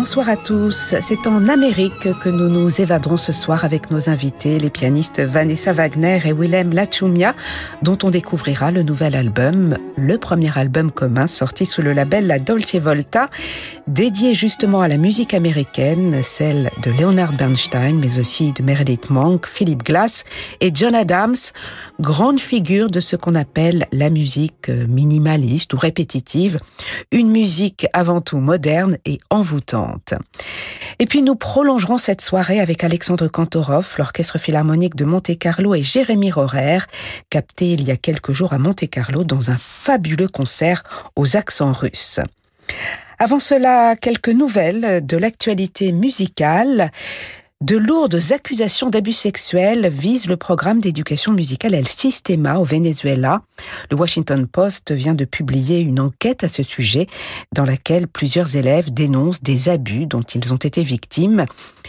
Bonsoir à tous. C'est en Amérique que nous nous évaderons ce soir avec nos invités, les pianistes Vanessa Wagner et Willem Lachumia, dont on découvrira le nouvel album, le premier album commun sorti sous le label La Dolce Volta, dédié justement à la musique américaine, celle de Leonard Bernstein, mais aussi de Meredith Monk, Philip Glass et John Adams, grande figure de ce qu'on appelle la musique minimaliste ou répétitive, une musique avant tout moderne et envoûtante. Et puis nous prolongerons cette soirée avec Alexandre Kantorov, l'Orchestre Philharmonique de Monte-Carlo et Jérémy Rorer, capté il y a quelques jours à Monte-Carlo dans un fabuleux concert aux accents russes. Avant cela, quelques nouvelles de l'actualité musicale. De lourdes accusations d'abus sexuels visent le programme d'éducation musicale El Sistema au Venezuela. Le Washington Post vient de publier une enquête à ce sujet dans laquelle plusieurs élèves dénoncent des abus dont ils ont été victimes.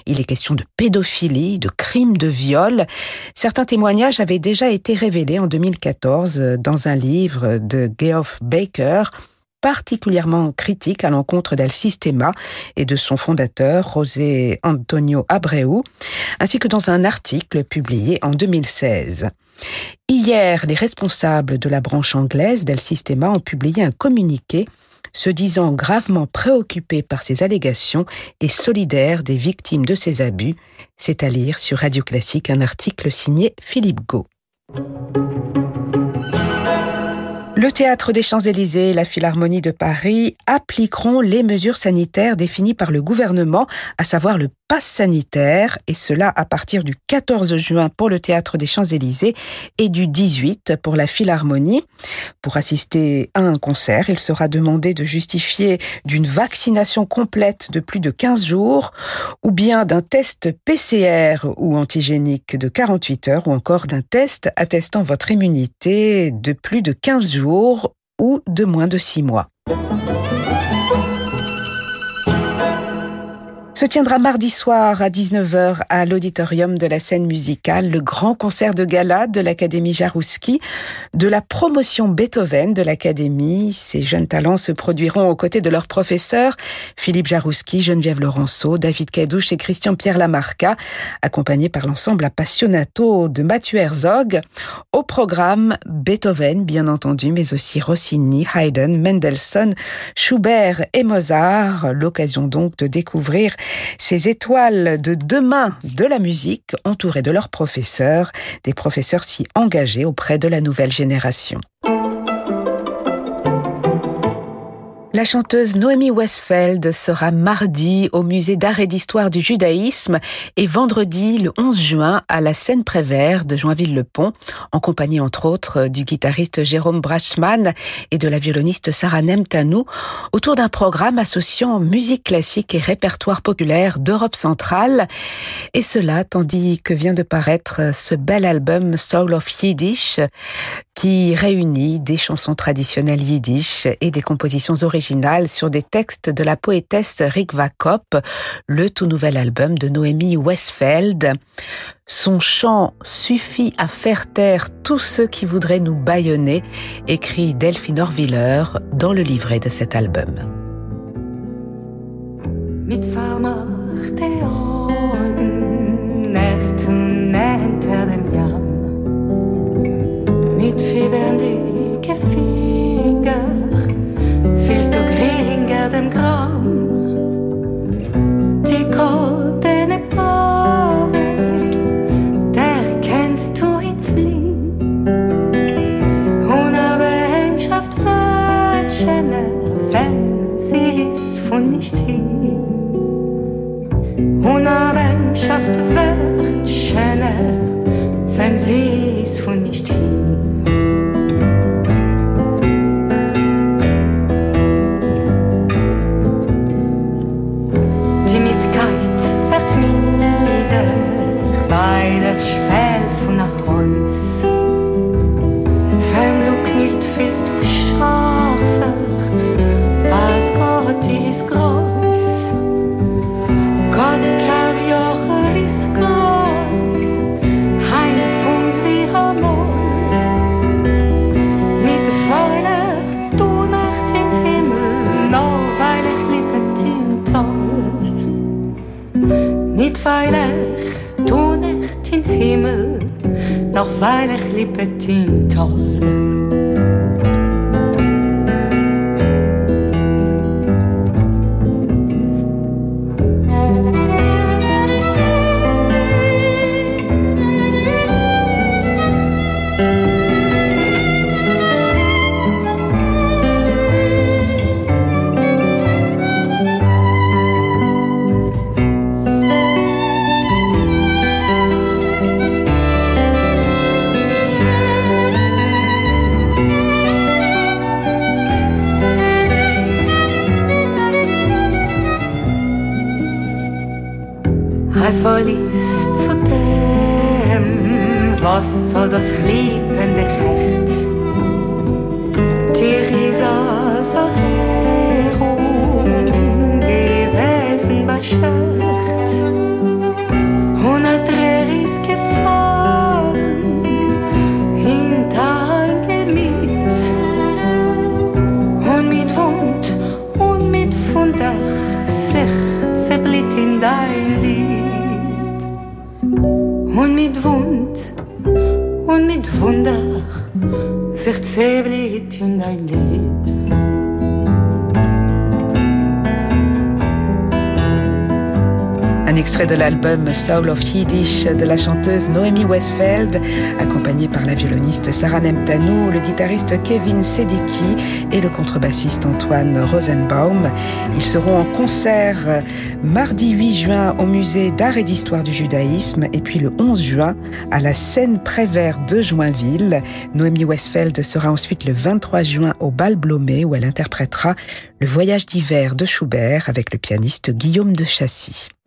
Il est question de pédophilie, de crimes de viol. Certains témoignages avaient déjà été révélés en 2014 dans un livre de Geoff Baker, particulièrement critique à l'encontre d'El Sistema et de son fondateur, José Antonio Abreu, ainsi que dans un article publié en 2016. Hier, les responsables de la branche anglaise d'El Sistema ont publié un communiqué se disant gravement préoccupés par ces allégations et solidaires des victimes de ces abus. C'est à lire sur Radio Classique un article signé Philippe Gau. Le théâtre des Champs-Élysées et la Philharmonie de Paris appliqueront les mesures sanitaires définies par le gouvernement, à savoir le pass sanitaire, et cela à partir du 14 juin pour le théâtre des Champs-Élysées et du 18 pour la Philharmonie. Pour assister à un concert, il sera demandé de justifier d'une vaccination complète de plus de 15 jours, ou bien d'un test PCR ou antigénique de 48 heures, ou encore d'un test attestant votre immunité de plus de 15 jours ou de moins de 6 mois. Se tiendra mardi soir à 19h à l'auditorium de la scène musicale le grand concert de gala de l'Académie Jarouski, de la promotion Beethoven de l'Académie. Ces jeunes talents se produiront aux côtés de leurs professeurs Philippe Jarouski, Geneviève Laurenceau, David Cadouche et Christian Pierre Lamarca, accompagnés par l'ensemble Appassionato de Mathieu Herzog. Au programme Beethoven, bien entendu, mais aussi Rossini, Haydn, Mendelssohn, Schubert et Mozart. L'occasion donc de découvrir ces étoiles de demain de la musique entourées de leurs professeurs, des professeurs si engagés auprès de la nouvelle génération. La chanteuse Noémie Westfeld sera mardi au musée d'art et d'histoire du judaïsme et vendredi le 11 juin à la scène Prévert de Joinville-le-Pont, en compagnie entre autres du guitariste Jérôme Brachman et de la violoniste Sarah Nemtanou, autour d'un programme associant musique classique et répertoire populaire d'Europe centrale. Et cela tandis que vient de paraître ce bel album Soul of Yiddish qui réunit des chansons traditionnelles yiddish et des compositions originales sur des textes de la poétesse Rikva Kopp, le tout nouvel album de Noémie Westfeld. Son chant suffit à faire taire tous ceux qui voudraient nous bâillonner, écrit Delphine Orviller dans le livret de cet album. Dem Gramm Die goldene Paare Der kennst du in Flie Unabendschaft wird schöner Wenn sie ist von nicht hin. Unabendschaft wird schöner Wenn sie veilig, toen echt in Himmel, noch veilig liebet in Tollen. asleep blir hit till dig extrait de l'album Soul of Yiddish de la chanteuse Noémie Westfeld, accompagnée par la violoniste Sarah Nemtanou, le guitariste Kevin Sedicki et le contrebassiste Antoine Rosenbaum. Ils seront en concert mardi 8 juin au musée d'art et d'histoire du judaïsme et puis le 11 juin à la scène Prévert de Joinville. Noémie Westfeld sera ensuite le 23 juin au Bal Blomé où elle interprétera le voyage d'hiver de Schubert avec le pianiste Guillaume de Chassis.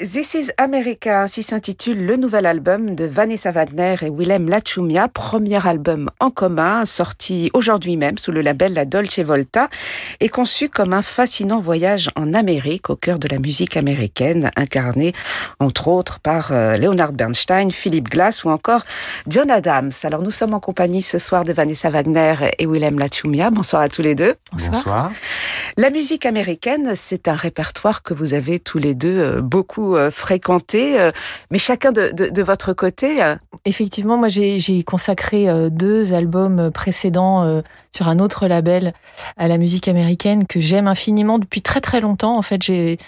This is America, ainsi s'intitule le nouvel album de Vanessa Wagner et Willem Lachumia, premier album en commun, sorti aujourd'hui même sous le label La Dolce Volta, et conçu comme un fascinant voyage en Amérique, au cœur de la musique américaine, incarné entre autres par euh, Leonard Bernstein, Philip Glass ou encore John Adams. Alors nous sommes en compagnie ce soir de Vanessa Wagner et Willem Lachumia. Bonsoir à tous les deux. Bonsoir. La musique américaine, c'est un répertoire que vous avez tous les deux euh, beaucoup euh, fréquenté, euh, mais chacun de, votre côté. euh, Effectivement, moi j'ai consacré deux albums précédents sur un autre label à la musique américaine que j'aime infiniment depuis très très longtemps. En fait, j'ai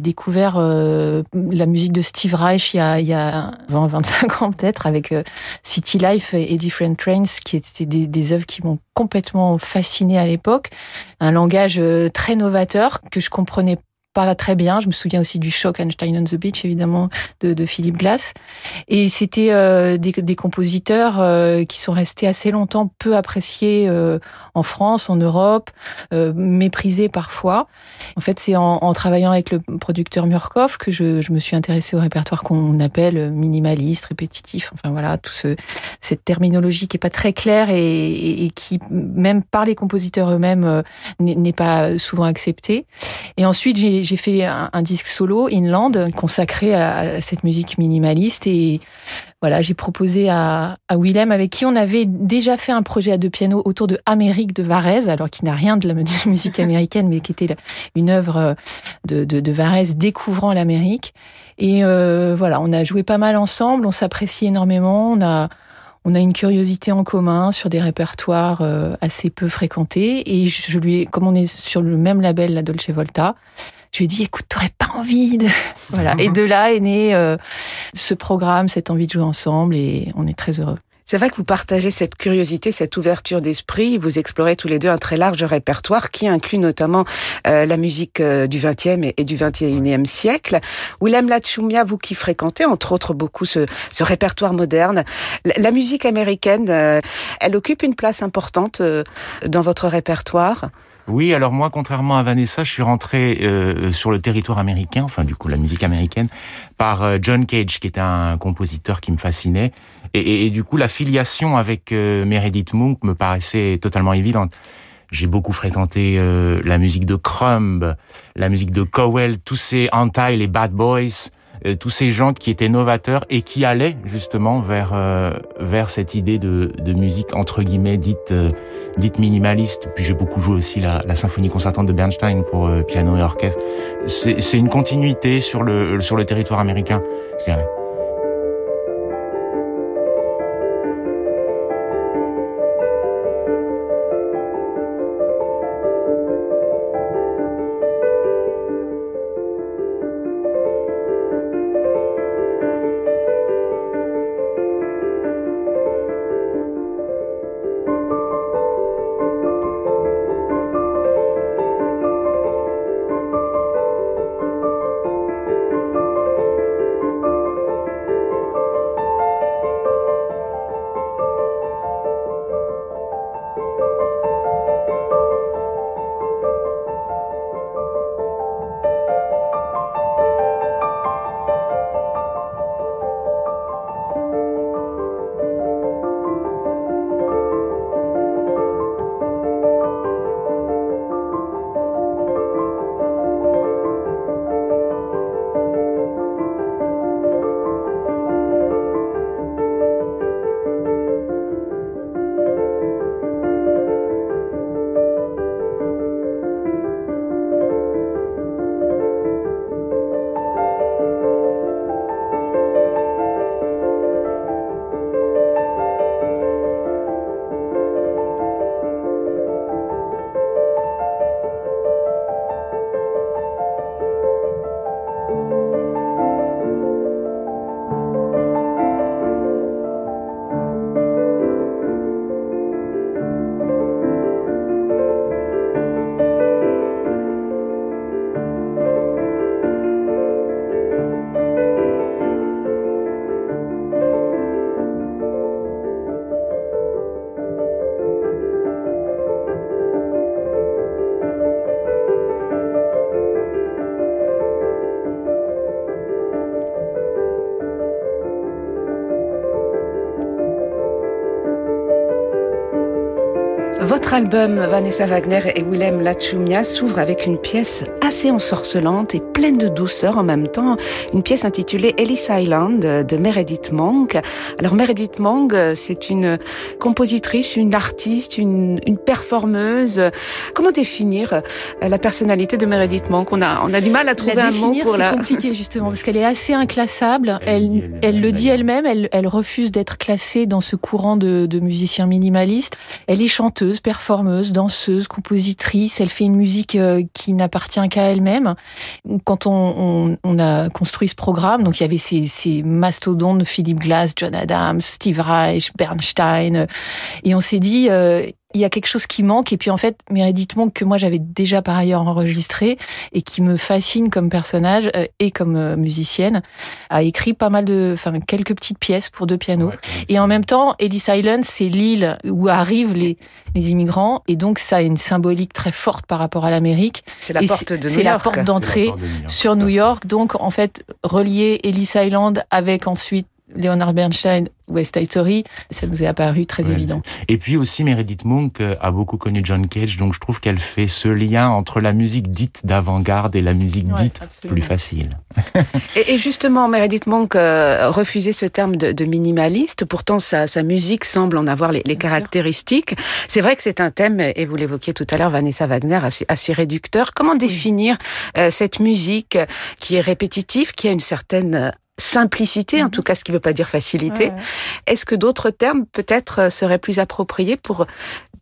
découvert la musique de Steve Reich il y a il y a 20 25 ans peut-être avec City Life et, Different Trains qui étaient des, des œuvres qui m'ont complètement fasciné à l'époque, un langage très novateur que je comprenais très bien. Je me souviens aussi du choc Einstein on the Beach, évidemment, de, de Philippe Glass. Et c'était euh, des, compositeurs euh, qui sont restés assez longtemps peu appréciés euh, en France, en Europe, méprisés parfois. En fait, c'est en, travaillant avec le producteur Murkoff que je, me suis intéressée au répertoire qu'on appelle minimaliste, répétitif. Enfin voilà, tout ce, cette terminologie qui est pas très claire et, et, qui, même par les compositeurs eux-mêmes, n'est pas souvent acceptée. Et ensuite, j'ai j'ai fait un, disque solo, Inland, consacré à, cette musique minimaliste. Et voilà, j'ai proposé à, Willem, avec qui on avait déjà fait un projet à deux pianos autour de Amérique de Varese, alors qui n'a rien de la musique américaine, mais qui était une œuvre de, de, de Varese découvrant l'Amérique. Et euh, voilà, on a joué pas mal ensemble, on s'apprécie énormément, on a on a une curiosité en commun sur des répertoires euh, assez peu fréquentés. Et je lui ai, comme on est sur le même label, la Dolce Volta, je lui ai dit, écoute, t'aurais pas envie de... Voilà. Et de là est né euh, ce programme, cette envie de jouer ensemble, et on est très heureux. C'est vrai que vous partagez cette curiosité, cette ouverture d'esprit. Vous explorez tous les deux un très large répertoire qui inclut notamment euh, la musique euh, du XXe et, du XXIe siècle. Willem Lachumia, vous qui fréquentez entre autres beaucoup ce, répertoire moderne, la, musique américaine, elle occupe une place importante dans votre répertoire? Oui, alors moi, contrairement à Vanessa, je suis rentré euh, sur le territoire américain, enfin du coup la musique américaine, par euh, John Cage, qui était un compositeur qui me fascinait. Et, du coup, la filiation avec euh, Meredith Monk me paraissait totalement évidente. J'ai beaucoup fréquenté euh, la musique de Crumb, la musique de Cowell, tous ces anti, les Bad Boys, tous ces gens qui étaient novateurs et qui allaient justement vers vers cette idée de, de musique entre guillemets dite dite minimaliste. Puis j'ai beaucoup joué aussi la, symphonie concertante de Bernstein pour piano et orchestre. C'est une continuité sur le sur le territoire américain. Votre album Vanessa Wagner et Willem Lachumia s'ouvre avec une pièce assez ensorcelante et pleine de douceur en même temps, une pièce intitulée Ellis Island de Meredith Monk. Alors Meredith Monk, c'est une compositrice, une artiste, une, une performeuse. Comment définir la personnalité de Meredith Monk On a on a du mal à trouver un mot pour la. C'est compliqué justement parce qu'elle est assez inclassable. Elle elle, le dit elle-même. Elle elle refuse d'être classée dans ce courant de, de musiciens minimalistes. Elle est chanteuse performeuse, danseuse, compositrice. Elle fait une musique euh, qui n'appartient qu'à elle-même. Quand on, a construit ce programme, donc il y avait ces, ces mastodontes, Philip Glass, John Adams, Steve Reich, Bernstein, et on s'est dit, euh, il y a quelque chose qui manque. Et puis en fait, Meredith Monk, que moi j'avais déjà par ailleurs enregistré et qui me fascine comme personnage euh, et comme euh, musicienne, a écrit pas mal de, enfin quelques petites pièces pour deux pianos. et en même temps, Ellis Island, c'est l'île où arrivent les, les immigrants et donc ça a une symbolique très forte par rapport à l'Amérique. C'est la porte de New York. C'est la porte d'entrée sur New York. Donc en fait, relier Ellis Island avec ensuite Leonard Bernstein, West Side Story, ça nous est apparu très évident. Et puis aussi Meredith Monk euh, a beaucoup connu John Cage, donc je trouve qu'elle fait ce lien entre la musique dite d'avant-garde et la musique dite plus facile. et, justement, Meredith Monk euh, refusait ce terme de, minimaliste, pourtant sa, musique semble en avoir les, caractéristiques. C'est vrai que c'est un thème, et vous l'évoquiez tout à l'heure, Vanessa Wagner, assez, réducteur. Comment définir euh, cette musique qui est répétitive, qui a une certaine simplicité, en mhm. tout cas ce qui ne veut pas dire facilité. Est-ce que d'autres termes peut-être euh, seraient plus appropriés pour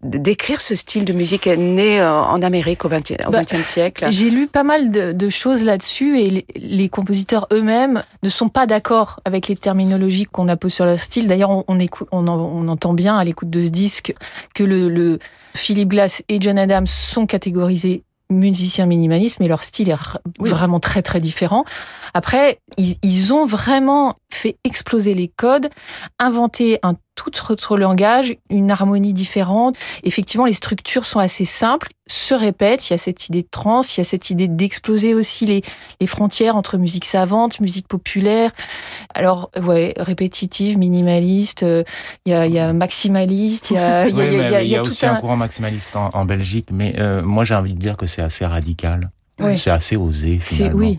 décrire ce style de musique né euh, en Amérique au XXe bah, siècle? J'ai lu pas mal de, choses là-dessus et les, compositeurs eux-mêmes ne sont pas d'accord avec les terminologies qu'on posées sur leur style. D'ailleurs, on, on, entend bien à l'écoute de ce disque que le, le Philip Glass et John Adams sont catégorisés musiciens minimalistes, mais leur style est vraiment très très différent. Après, ils, ont vraiment fait exploser les codes, inventé un tout autre langage, une harmonie différente. Effectivement, les structures sont assez simples, se répètent. Il y a cette idée de trans, il y a cette idée d'exploser aussi les, les frontières entre musique savante, musique populaire. Alors, ouais, répétitive, minimaliste, euh, il, y a, il y a maximaliste, il y a, il y a, il y a, il y a aussi un... courant maximaliste en, Belgique, mais euh, moi j'ai envie de dire que c'est assez radical. C'est assez osé finalement. Oui,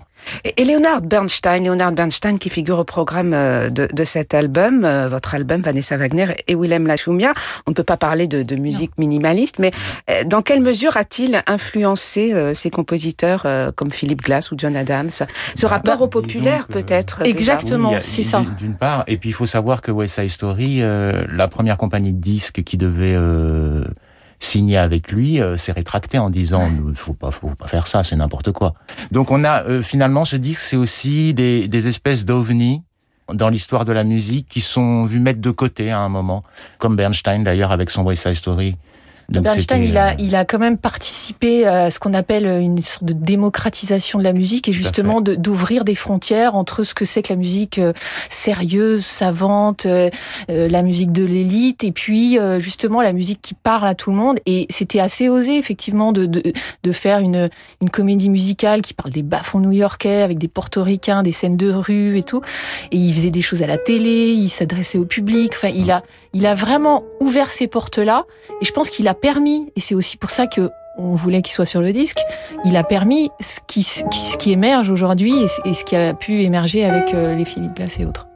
Et Leonard Bernstein, Leonard Bernstein qui figure au programme euh, de, de cet album, euh, votre album Vanessa Wagner et Willem Lachumia. On ne peut pas parler de, de musique minimaliste, mais euh, dans quelle mesure a-t-il influencé ces compositeurs comme Philip Glass ou John Adams? Ce rapport au populaire peut-être Exactement, c'est ça. D'une part, et puis il faut savoir que West Side Story, la première compagnie de disques qui devait signé avec lui euh, s'est rétracté en disant faut pas faut pas faire ça c'est n'importe quoi. Donc on a euh, finalement ce disque c'est aussi des, des espèces d'ovnis dans l'histoire de la musique qui sont vus mettre de côté à un moment comme Bernstein d'ailleurs avec son West Side Story Bernstein, il a, euh, il a quand même participé à ce qu'on appelle une sorte de démocratisation de la musique et justement d'ouvrir des frontières entre ce que c'est que la musique euh, sérieuse, savante, euh, la musique de l'élite et puis justement la musique qui parle à tout le monde. Et c'était assez osé effectivement de, de, de, faire une, une comédie musicale qui parle des bas-fonds new-yorkais avec des portoricains, des scènes de rue et tout. Et il faisait des choses à la télé, il s'adressait au public. Enfin, il a, il a vraiment ouvert ces portes-là et je pense qu'il a permis, et c'est aussi pour ça que on voulait qu'il soit sur le disque, il a permis ce qui, émerge aujourd'hui et ce qui a pu émerger avec euh, les Philippe Glass et autres.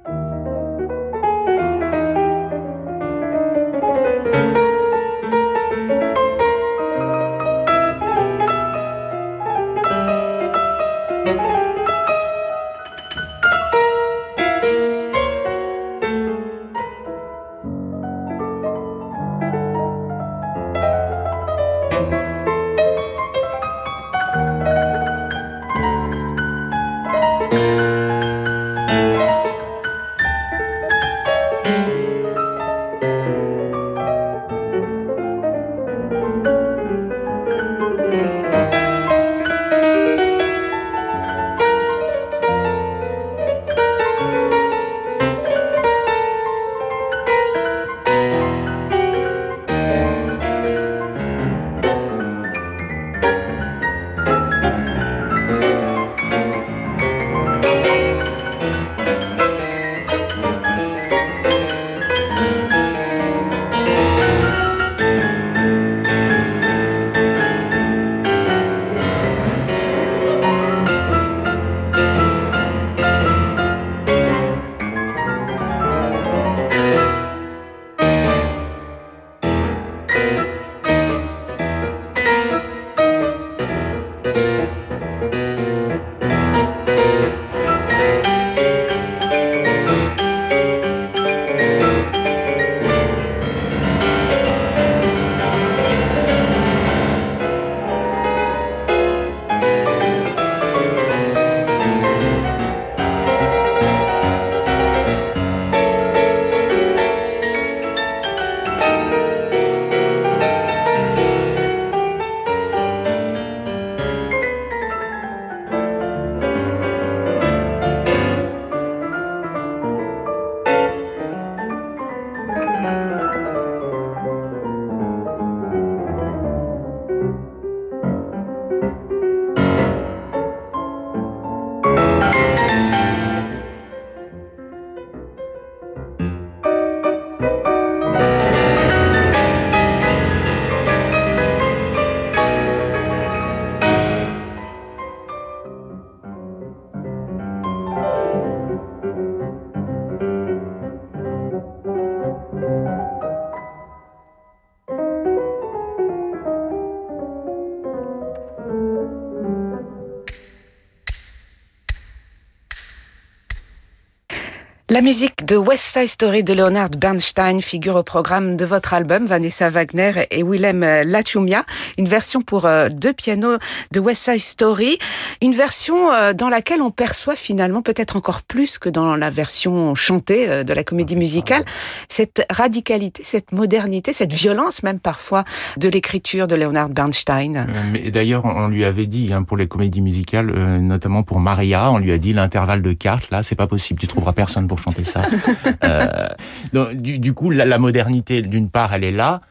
La musique de West Side Story de Leonard Bernstein figure au programme de votre album Vanessa Wagner et Willem Lachumia, une version pour euh, deux pianos de West Side Story, une version euh, dans laquelle on perçoit finalement peut-être encore plus que dans la version chantée euh, de la comédie musicale cette radicalité, cette modernité, cette violence même parfois de l'écriture de Leonard Bernstein. Mais d'ailleurs, on lui avait dit hein, pour les comédies musicales, notamment pour Maria, on lui a dit l'intervalle de cartes là, c'est pas possible, tu trouveras personne pour chanter ça. euh, donc, du, du, coup, la, la modernité, d'une part, elle est là.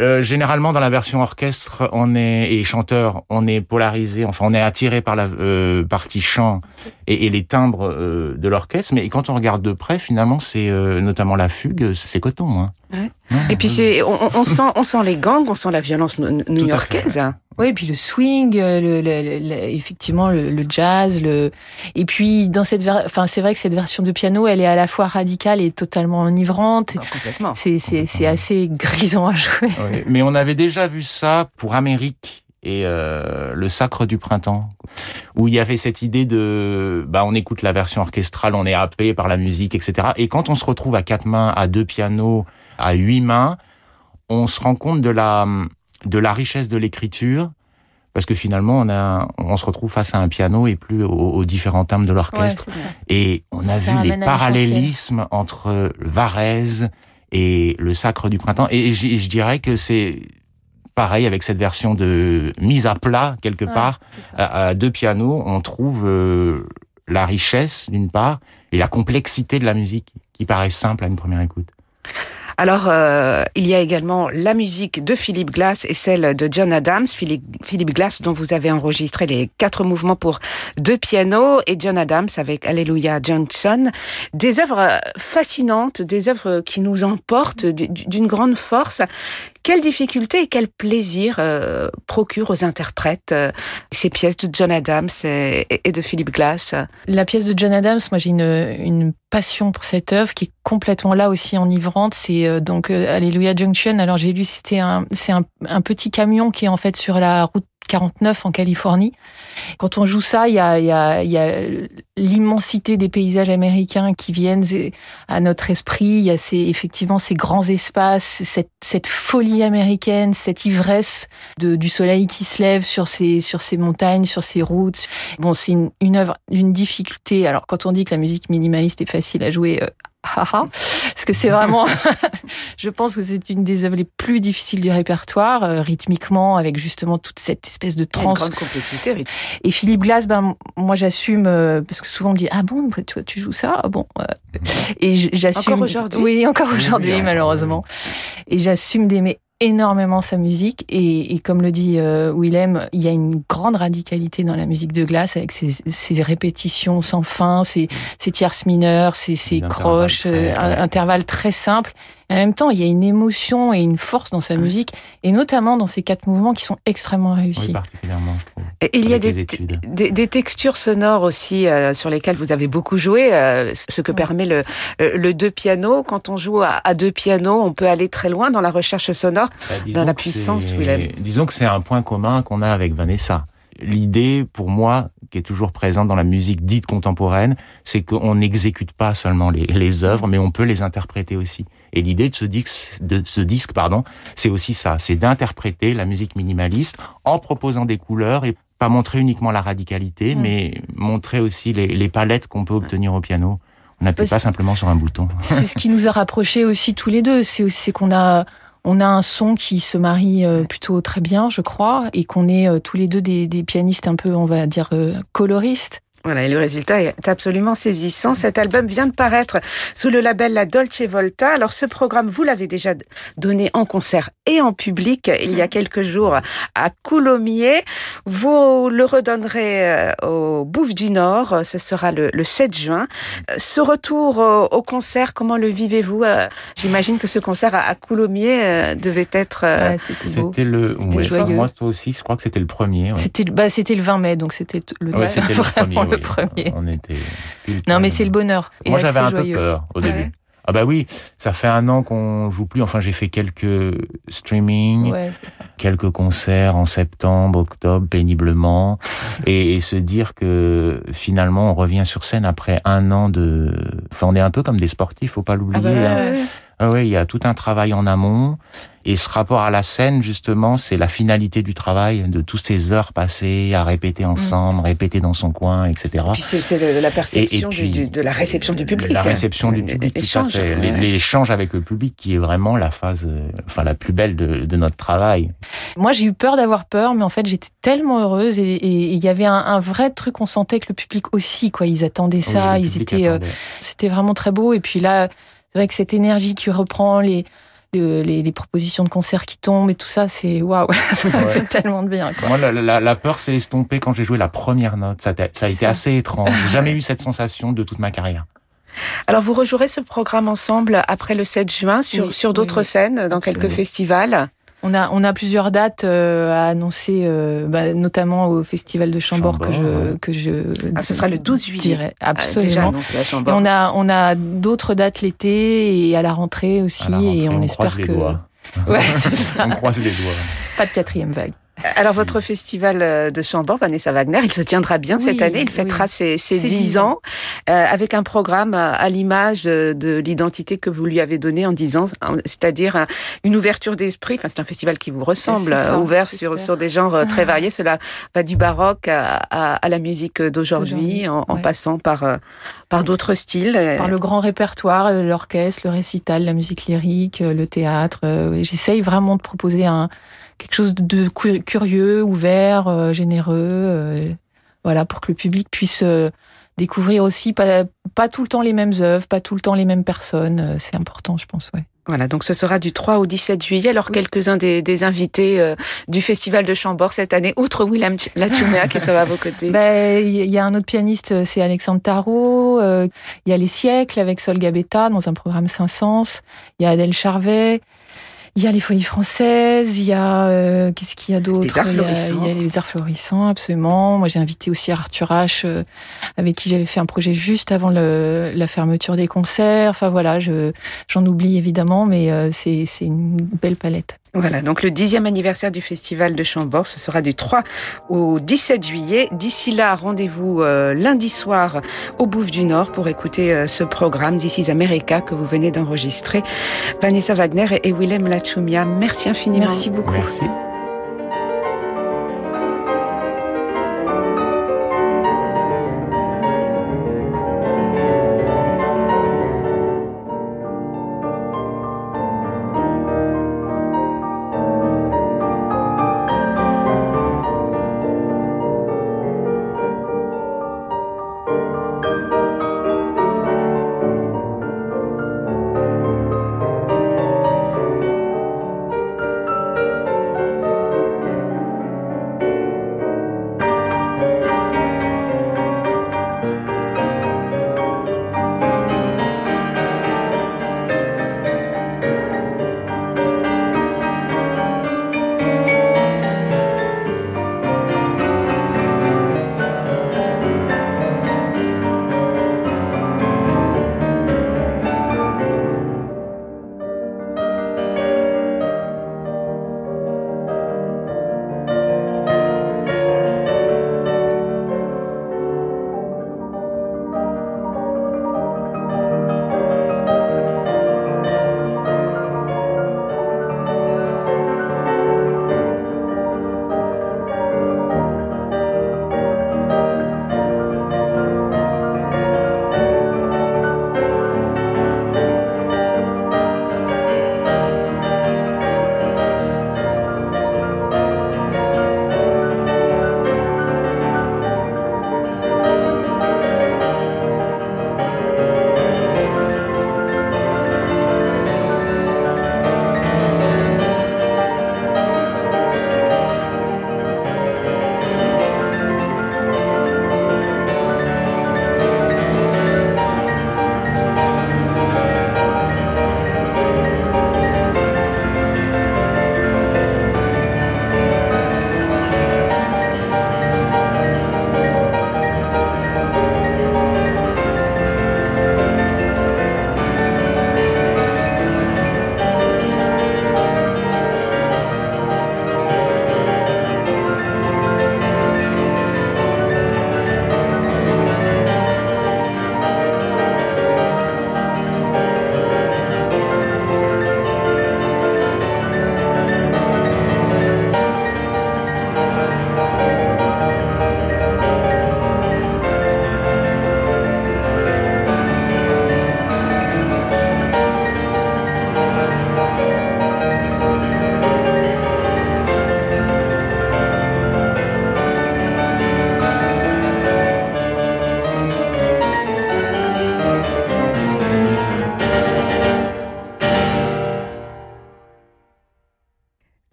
Euh, généralement, dans la version orchestre, on est et chanteur, on est polarisé. Enfin, on est attiré par la euh, partie chant et, et les timbres euh, de l'orchestre. Mais quand on regarde de près, finalement, c'est notamment la fugue, c'est coton. Hein. Ouais. et puis c'est, on, on, sent, on sent les gangs, on sent la violence new-yorkaise. Oui, et puis le swing, le, effectivement le, jazz, le et puis dans cette, enfin c'est vrai que cette version de piano, elle est à la fois radicale et totalement enivrante. complètement. C'est assez grisant à jouer. mais on avait déjà vu ça pour Amérique et euh, le Sacre du printemps, où il y avait cette idée de, bah, on écoute la version orchestrale, on est happé par la musique, etc. Et quand on se retrouve à quatre mains, à deux pianos, à huit mains, on se rend compte de la, de la richesse de l'écriture, parce que finalement, on, a, on se retrouve face à un piano et plus aux, différents thèmes de l'orchestre. et on a vu les parallélismes entre Varese et le Sacre du printemps. Et je dirais que c'est pareil avec cette version de mise à plat quelque part à, deux pianos, on trouve euh, la richesse d'une part et la complexité de la musique qui paraît simple à une première écoute. Alors, euh, il y a également la musique de Philippe Glass et celle de John Adams. Philippe, Philippe Glass, dont vous avez enregistré les quatre mouvements pour deux pianos, et John Adams avec Alléluia Junction. Des œuvres fascinantes, des œuvres qui nous emportent d'une grande force. Quelle difficulté et quel plaisir euh, procure aux interprètes euh, ces pièces de John Adams et, de Philip Glass? La pièce de John Adams, moi j'ai une, passion pour cette œuvre qui est complètement là aussi enivrante. C'est euh, donc Alléluia Junction. Alors j'ai lu c'était un c'est un, petit camion qui est en fait sur la route 49 en Californie. Quand on joue ça, il y a, l'immensité des paysages américains qui viennent à notre esprit. Il y a ces, effectivement ces grands espaces, cette, folie américaine, cette ivresse du soleil qui se lève sur ces, sur ces montagnes, sur ces routes. Bon, c'est une, une œuvre d'une difficulté. Alors, quand on dit que la musique minimaliste est facile à jouer, euh, parce que c'est vraiment, je pense que c'est une des œuvres les plus difficiles du répertoire, euh, rythmiquement, avec justement toute cette espèce de trans. grande complexité. Et Philippe Glass, ben moi j'assume euh, parce que souvent on me dit ah bon, tu joues ça, ah bon. et j'assume. Encore aujourd'hui. Oui, encore aujourd'hui malheureusement. Et j'assume d'aimer énormément sa musique. Et, et comme le dit euh, Willem, il y a une grande radicalité dans la musique de glace avec ses, ses répétitions sans fin, ses, ses tierces mineures, ses, ses croches, euh, intervalles très simples en même temps, il y a une émotion et une force dans sa musique, et notamment dans ces quatre mouvements qui sont extrêmement réussis. Oui, particulièrement, je trouve. Et il y a des, des, textures sonores aussi euh, sur lesquelles vous avez beaucoup joué, euh, ce que permet le, euh, le deux pianos. Quand on joue à, deux pianos, on peut aller très loin dans la recherche sonore, bah, dans la puissance, Willem. Disons que c'est un point commun qu'on a avec Vanessa l'idée, pour moi, qui est toujours présente dans la musique dite contemporaine, c'est qu'on n'exécute pas seulement les, les, œuvres, mais on peut les interpréter aussi. Et l'idée de ce disque, de ce disque, pardon, c'est aussi ça, c'est d'interpréter la musique minimaliste en proposant des couleurs et pas montrer uniquement la radicalité, mm. mais montrer aussi les, les palettes qu'on peut obtenir au piano. On n'appuie pas simplement sur un bouton. C'est ce qui nous a rapprochés aussi tous les deux. C'est qu'on a on a un son qui se marie euh, plutôt très bien, je crois, et qu'on est euh, tous les deux des, des, pianistes un peu, on va dire, euh, coloristes. Voilà, et le résultat est absolument saisissant. Cet album vient de paraître sous le label La Dolce Volta. Alors ce programme, vous l'avez déjà donné en concert et en public il y a quelques jours à Coulommiers. Vous le redonnerez euh, au Bouffe du Nord, ce sera le, 7 juin. Ce retour au concert, comment le vivez-vous euh, J'imagine que ce concert à Coulommiers euh, devait être... c'était le... moi aussi, je crois que c'était le premier. C'était bah, le 20 mai, donc c'était le, ouais, le premier. On était. Non, mais c'est le bonheur. Moi, j'avais un peu peur au début. Ah bah oui, ça fait un an qu'on joue plus. Enfin, j'ai fait quelques streamings, quelques concerts en septembre, octobre, péniblement, et, se dire que finalement on revient sur scène après un an de. Enfin, on est un peu comme des sportifs, faut pas l'oublier. Ah bah hein. Ah oui, il y a tout un travail en amont. Et ce rapport à la scène, justement, c'est la finalité du travail, de toutes ces heures passées à répéter mm. ensemble, répéter dans son coin, etc. Puis c'est la perception de la réception du public. La réception du public, l'échange, l'échange avec le public qui est vraiment la phase, enfin la plus belle de, notre travail. Moi, j'ai eu peur d'avoir peur, mais en fait, j'étais tellement heureuse et il y avait un, vrai truc, on sentait que le public aussi, quoi, ils attendaient ça, ils étaient, euh, c'était vraiment très beau. Et puis là, c'est vrai que cette énergie qui reprend les, les, les, propositions de concerts qui tombent et tout ça, c'est waouh, ça me fait tellement de bien. Quoi. Moi, la, la, peur s'est estompée quand j'ai joué la première note. Ça, ça a été assez étrange. J'ai jamais eu cette sensation de toute ma carrière. Alors, vous rejouerez ce programme ensemble après le 7 juin sur, sur d'autres scènes, dans quelques festivals On a, on a plusieurs dates à annoncer, bah, notamment au Festival de Chambord, que je, que je. Ah, ce sera le 12 juillet. Absolument. Déjà annoncé à Chambord. on a, on a d'autres dates l'été et à la rentrée aussi, et on, espère que. Ouais, on croise les doigts. Pas de quatrième vague. Alors, votre festival euh, de Chambord, Vanessa Wagner, il se tiendra bien cette année. Il fêtera ses, ses 10 ans, euh, avec un programme à l'image de, l'identité que vous lui avez donnée en 10 ans, c'est-à-dire une ouverture d'esprit. Enfin, c'est un festival qui vous ressemble, ouvert sur, sur des genres euh, très ah. variés. Cela va du baroque à, à, la musique d'aujourd'hui, en, passant par, par d'autres styles. Par le grand répertoire, l'orchestre, le récital, la musique lyrique, le théâtre. J'essaye vraiment de proposer un quelque chose de curieux, ouvert, euh, généreux, euh, voilà, pour que le public puisse euh, découvrir aussi pas, pas tout le temps les mêmes œuvres, pas tout le temps les mêmes personnes. C'est important, je pense, ouais. Voilà, donc ce sera du 3 au 17 juillet. Alors, quelques-uns des, des, invités du Festival de Chambord cette année, outre Willem Lachumea, qui sera à vos côtés Il ben, y a un autre pianiste, c'est Alexandre Tarot. Il y a Les Siècles avec Sol Gabetta dans un programme Saint-Saëns. Il y a Adèle Charvet. Il y a les folies françaises, il y a euh, qu'est-ce qu'il y a d'autre? Les arts florissants. Il y a, les arts florissants, absolument. Moi, j'ai invité aussi Arthur H, euh, avec qui j'avais fait un projet juste avant le, la fermeture des concerts. Enfin voilà, je, j'en oublie évidemment, mais euh, c'est, c'est une belle palette. Voilà, donc le dixième anniversaire du Festival de Chambord, ce sera du 3 au 17 juillet. D'ici là, rendez-vous euh, lundi soir au Bouffe du Nord pour écouter euh, ce programme This is America que vous venez d'enregistrer. Vanessa Wagner et Willem Lachumia, merci infiniment. Merci beaucoup. Merci.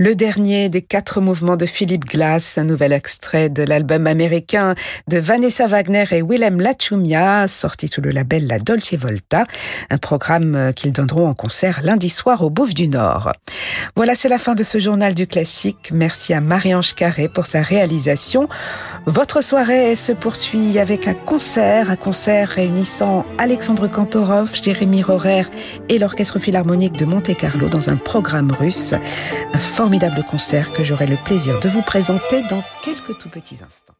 Le dernier des quatre mouvements de Philippe Glass, un nouvel extrait de l'album américain de Vanessa Wagner et Willem Lachumia, sorti sous le label La Dolce Volta, un programme qu'ils donneront en concert lundi soir au Bouffe du Nord. Voilà, c'est la fin de ce journal du classique. Merci à Marie-Ange Carré pour sa réalisation. Votre soirée se poursuit avec un concert, un concert réunissant Alexandre Kantorov, Jérémy Rorer et l'Orchestre Philharmonique de Monte-Carlo dans un programme russe. Concert que j'aurai le plaisir de vous présenter dans quelques tout petits instants.